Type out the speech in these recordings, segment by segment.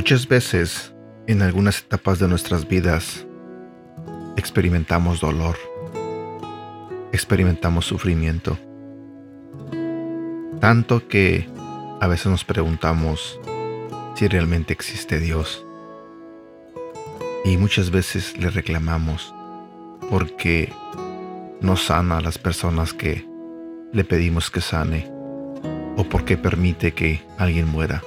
Muchas veces, en algunas etapas de nuestras vidas, experimentamos dolor, experimentamos sufrimiento, tanto que a veces nos preguntamos si realmente existe Dios. Y muchas veces le reclamamos porque no sana a las personas que le pedimos que sane o porque permite que alguien muera.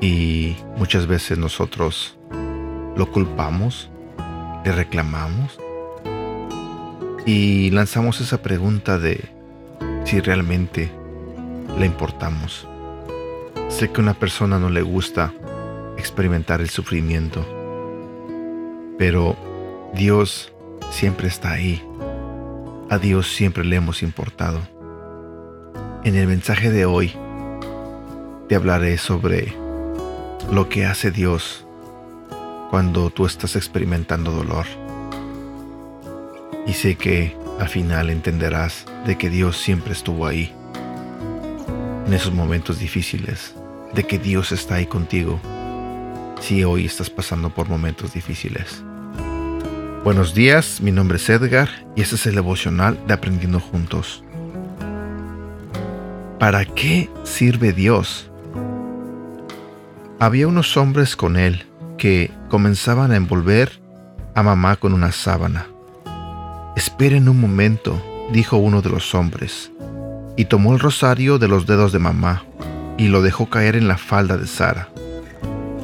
Y muchas veces nosotros lo culpamos, le reclamamos y lanzamos esa pregunta de si realmente le importamos. Sé que a una persona no le gusta experimentar el sufrimiento, pero Dios siempre está ahí. A Dios siempre le hemos importado. En el mensaje de hoy te hablaré sobre lo que hace Dios cuando tú estás experimentando dolor. Y sé que al final entenderás de que Dios siempre estuvo ahí, en esos momentos difíciles, de que Dios está ahí contigo, si hoy estás pasando por momentos difíciles. Buenos días, mi nombre es Edgar y este es el devocional de Aprendiendo Juntos. ¿Para qué sirve Dios? Había unos hombres con él que comenzaban a envolver a mamá con una sábana. Esperen un momento, dijo uno de los hombres, y tomó el rosario de los dedos de mamá y lo dejó caer en la falda de Sara.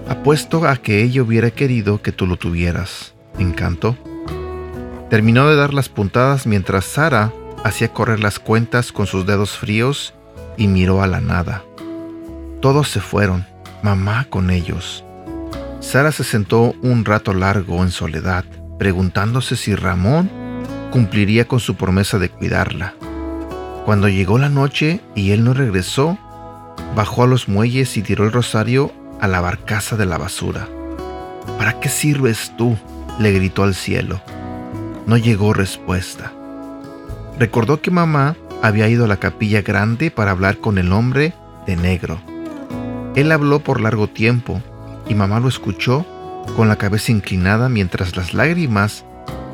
Apuesto a que ella hubiera querido que tú lo tuvieras. ¿Encanto? Terminó de dar las puntadas mientras Sara hacía correr las cuentas con sus dedos fríos y miró a la nada. Todos se fueron, mamá con ellos. Sara se sentó un rato largo en soledad, preguntándose si Ramón cumpliría con su promesa de cuidarla. Cuando llegó la noche y él no regresó, bajó a los muelles y tiró el rosario a la barcaza de la basura. ¿Para qué sirves tú? le gritó al cielo. No llegó respuesta. Recordó que mamá había ido a la capilla grande para hablar con el hombre de negro. Él habló por largo tiempo y mamá lo escuchó con la cabeza inclinada mientras las lágrimas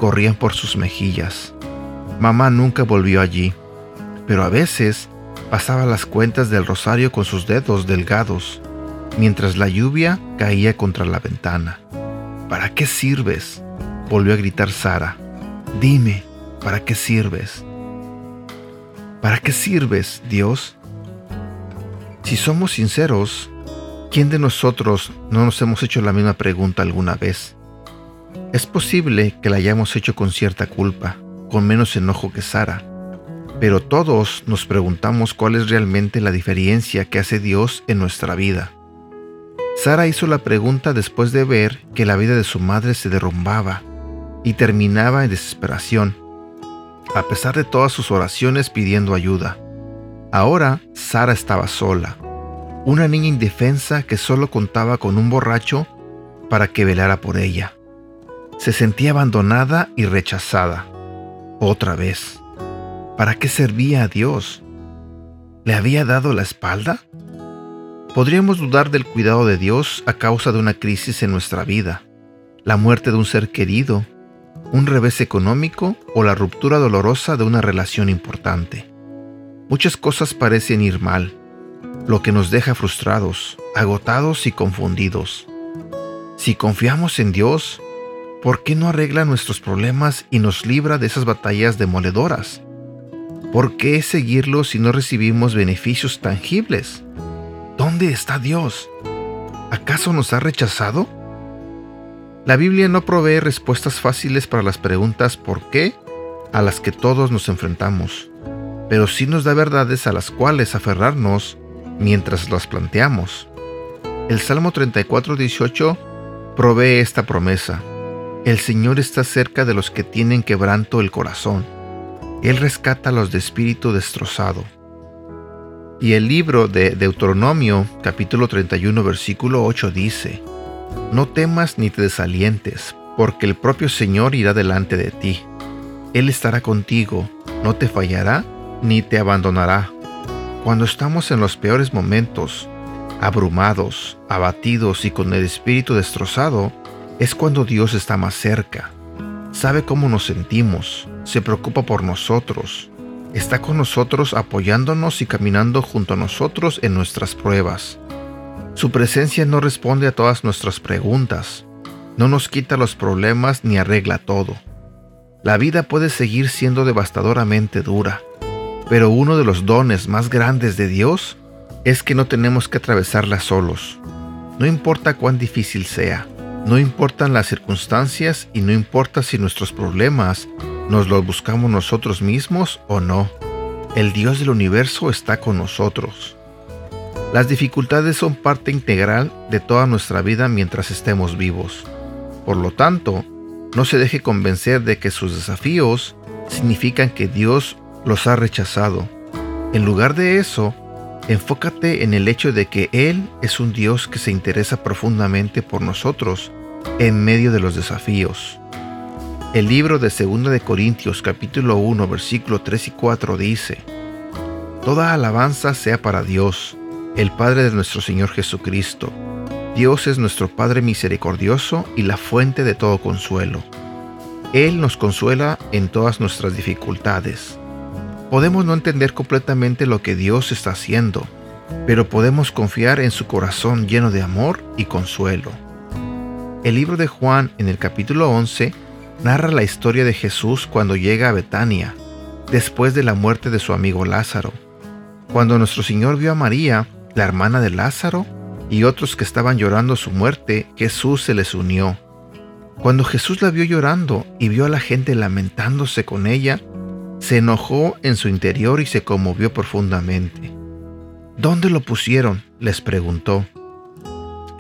corrían por sus mejillas. Mamá nunca volvió allí, pero a veces pasaba las cuentas del rosario con sus dedos delgados, mientras la lluvia caía contra la ventana. ¿Para qué sirves? volvió a gritar Sara. Dime, ¿para qué sirves? ¿Para qué sirves, Dios? Si somos sinceros, ¿quién de nosotros no nos hemos hecho la misma pregunta alguna vez? Es posible que la hayamos hecho con cierta culpa, con menos enojo que Sara, pero todos nos preguntamos cuál es realmente la diferencia que hace Dios en nuestra vida. Sara hizo la pregunta después de ver que la vida de su madre se derrumbaba y terminaba en desesperación, a pesar de todas sus oraciones pidiendo ayuda. Ahora Sara estaba sola, una niña indefensa que solo contaba con un borracho para que velara por ella. Se sentía abandonada y rechazada. Otra vez. ¿Para qué servía a Dios? ¿Le había dado la espalda? Podríamos dudar del cuidado de Dios a causa de una crisis en nuestra vida, la muerte de un ser querido un revés económico o la ruptura dolorosa de una relación importante. Muchas cosas parecen ir mal, lo que nos deja frustrados, agotados y confundidos. Si confiamos en Dios, ¿por qué no arregla nuestros problemas y nos libra de esas batallas demoledoras? ¿Por qué seguirlo si no recibimos beneficios tangibles? ¿Dónde está Dios? ¿Acaso nos ha rechazado? La Biblia no provee respuestas fáciles para las preguntas ¿por qué? a las que todos nos enfrentamos, pero sí nos da verdades a las cuales aferrarnos mientras las planteamos. El Salmo 34:18 provee esta promesa. El Señor está cerca de los que tienen quebranto el corazón. Él rescata a los de espíritu destrozado. Y el libro de Deuteronomio capítulo 31 versículo 8 dice, no temas ni te desalientes, porque el propio Señor irá delante de ti. Él estará contigo, no te fallará ni te abandonará. Cuando estamos en los peores momentos, abrumados, abatidos y con el espíritu destrozado, es cuando Dios está más cerca. Sabe cómo nos sentimos, se preocupa por nosotros, está con nosotros apoyándonos y caminando junto a nosotros en nuestras pruebas. Su presencia no responde a todas nuestras preguntas, no nos quita los problemas ni arregla todo. La vida puede seguir siendo devastadoramente dura, pero uno de los dones más grandes de Dios es que no tenemos que atravesarla solos. No importa cuán difícil sea, no importan las circunstancias y no importa si nuestros problemas nos los buscamos nosotros mismos o no. El Dios del universo está con nosotros. Las dificultades son parte integral de toda nuestra vida mientras estemos vivos. Por lo tanto, no se deje convencer de que sus desafíos significan que Dios los ha rechazado. En lugar de eso, enfócate en el hecho de que Él es un Dios que se interesa profundamente por nosotros en medio de los desafíos. El libro de 2 de Corintios capítulo 1 versículo 3 y 4 dice, Toda alabanza sea para Dios, el Padre de nuestro Señor Jesucristo. Dios es nuestro Padre misericordioso y la fuente de todo consuelo. Él nos consuela en todas nuestras dificultades Podemos no entender completamente lo que Dios está haciendo, pero podemos confiar en su corazón lleno de amor y consuelo. El libro de Juan en el capítulo 11 narra la historia de Jesús cuando llega a Betania, después de la muerte de su amigo Lázaro. Cuando nuestro Señor vio a María, la hermana de Lázaro, y otros que estaban llorando su muerte, Jesús se les unió. Cuando Jesús la vio llorando y vio a la gente lamentándose con ella, se enojó en su interior y se conmovió profundamente. ¿Dónde lo pusieron? les preguntó.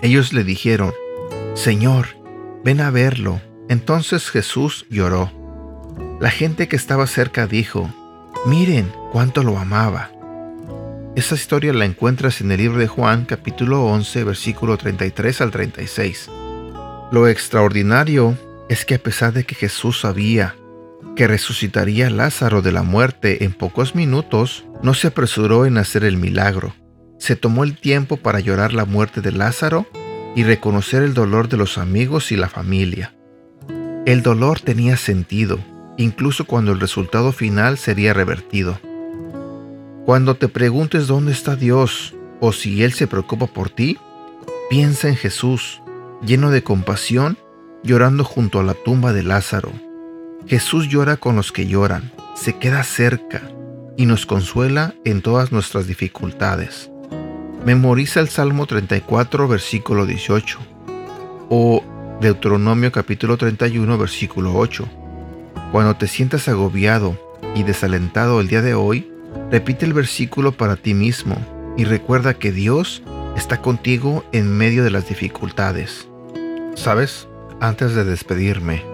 Ellos le dijeron, Señor, ven a verlo. Entonces Jesús lloró. La gente que estaba cerca dijo, miren cuánto lo amaba. Esa historia la encuentras en el libro de Juan capítulo 11 versículo 33 al 36. Lo extraordinario es que a pesar de que Jesús sabía que resucitaría Lázaro de la muerte en pocos minutos, no se apresuró en hacer el milagro. Se tomó el tiempo para llorar la muerte de Lázaro y reconocer el dolor de los amigos y la familia. El dolor tenía sentido, incluso cuando el resultado final sería revertido. Cuando te preguntes dónde está Dios o si Él se preocupa por ti, piensa en Jesús, lleno de compasión, llorando junto a la tumba de Lázaro. Jesús llora con los que lloran, se queda cerca y nos consuela en todas nuestras dificultades. Memoriza el Salmo 34, versículo 18, o Deuteronomio capítulo 31, versículo 8. Cuando te sientas agobiado y desalentado el día de hoy, repite el versículo para ti mismo y recuerda que Dios está contigo en medio de las dificultades. ¿Sabes? Antes de despedirme,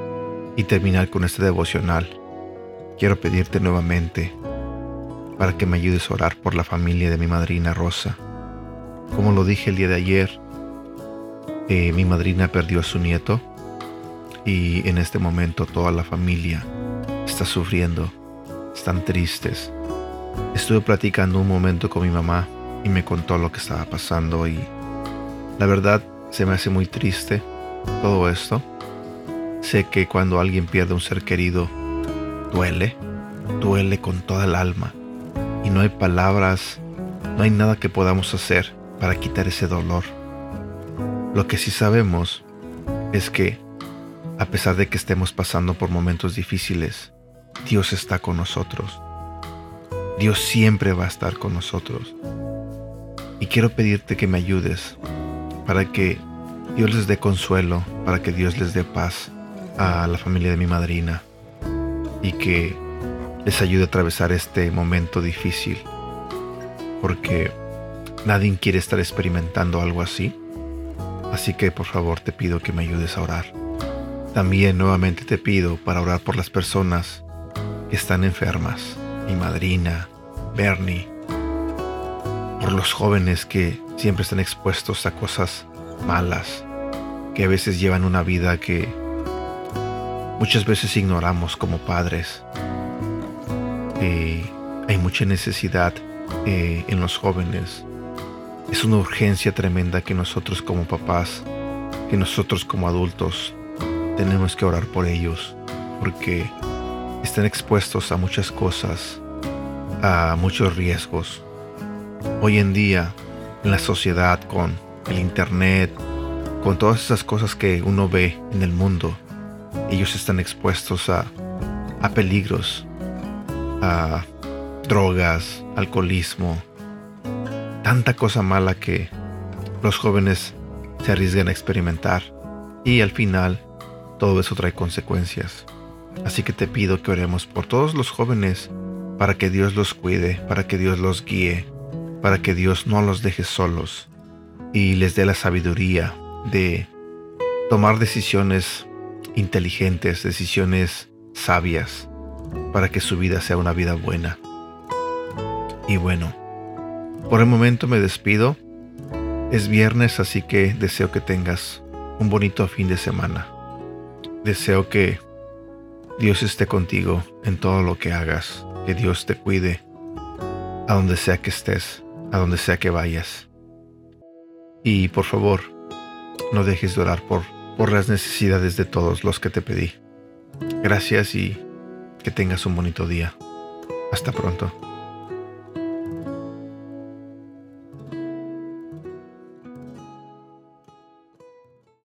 y terminar con este devocional, quiero pedirte nuevamente para que me ayudes a orar por la familia de mi madrina Rosa. Como lo dije el día de ayer, eh, mi madrina perdió a su nieto y en este momento toda la familia está sufriendo, están tristes. Estuve platicando un momento con mi mamá y me contó lo que estaba pasando y la verdad se me hace muy triste todo esto Sé que cuando alguien pierde un ser querido, duele, duele con toda el alma. Y no hay palabras, no hay nada que podamos hacer para quitar ese dolor. Lo que sí sabemos es que, a pesar de que estemos pasando por momentos difíciles, Dios está con nosotros. Dios siempre va a estar con nosotros. Y quiero pedirte que me ayudes para que Dios les dé consuelo, para que Dios les dé paz, a la familia de mi madrina y que les ayude a atravesar este momento difícil, porque nadie quiere estar experimentando algo así. Así que por favor te pido que me ayudes a orar. También nuevamente te pido para orar por las personas que están enfermas, mi madrina, Bernie, por los jóvenes que siempre están expuestos a cosas malas, que a veces llevan una vida que muchas veces ignoramos como padres. Eh, hay mucha necesidad eh, en los jóvenes Es una urgencia tremenda que nosotros como papás, que nosotros como adultos, tenemos que orar por ellos, porque están expuestos a muchas cosas, a muchos riesgos. Hoy en día, en la sociedad, con el Internet, con todas esas cosas que uno ve en el mundo, ellos están expuestos a, a peligros, a drogas, alcoholismo, tanta cosa mala que los jóvenes se arriesgan a experimentar y al final todo eso trae consecuencias. Así que te pido que oremos por todos los jóvenes para que Dios los cuide, para que Dios los guíe, para que Dios no los deje solos y les dé la sabiduría de tomar decisiones inteligentes, decisiones sabias, para que su vida sea una vida buena. Y bueno, por el momento me despido. Es viernes, así que deseo que tengas un bonito fin de semana. Deseo que Dios esté contigo en todo lo que hagas, que Dios te cuide a donde sea que estés, a donde sea que vayas. Y por favor, no dejes de orar por, por las necesidades de todos los que te pedí. Gracias y que tengas un bonito día. Hasta pronto.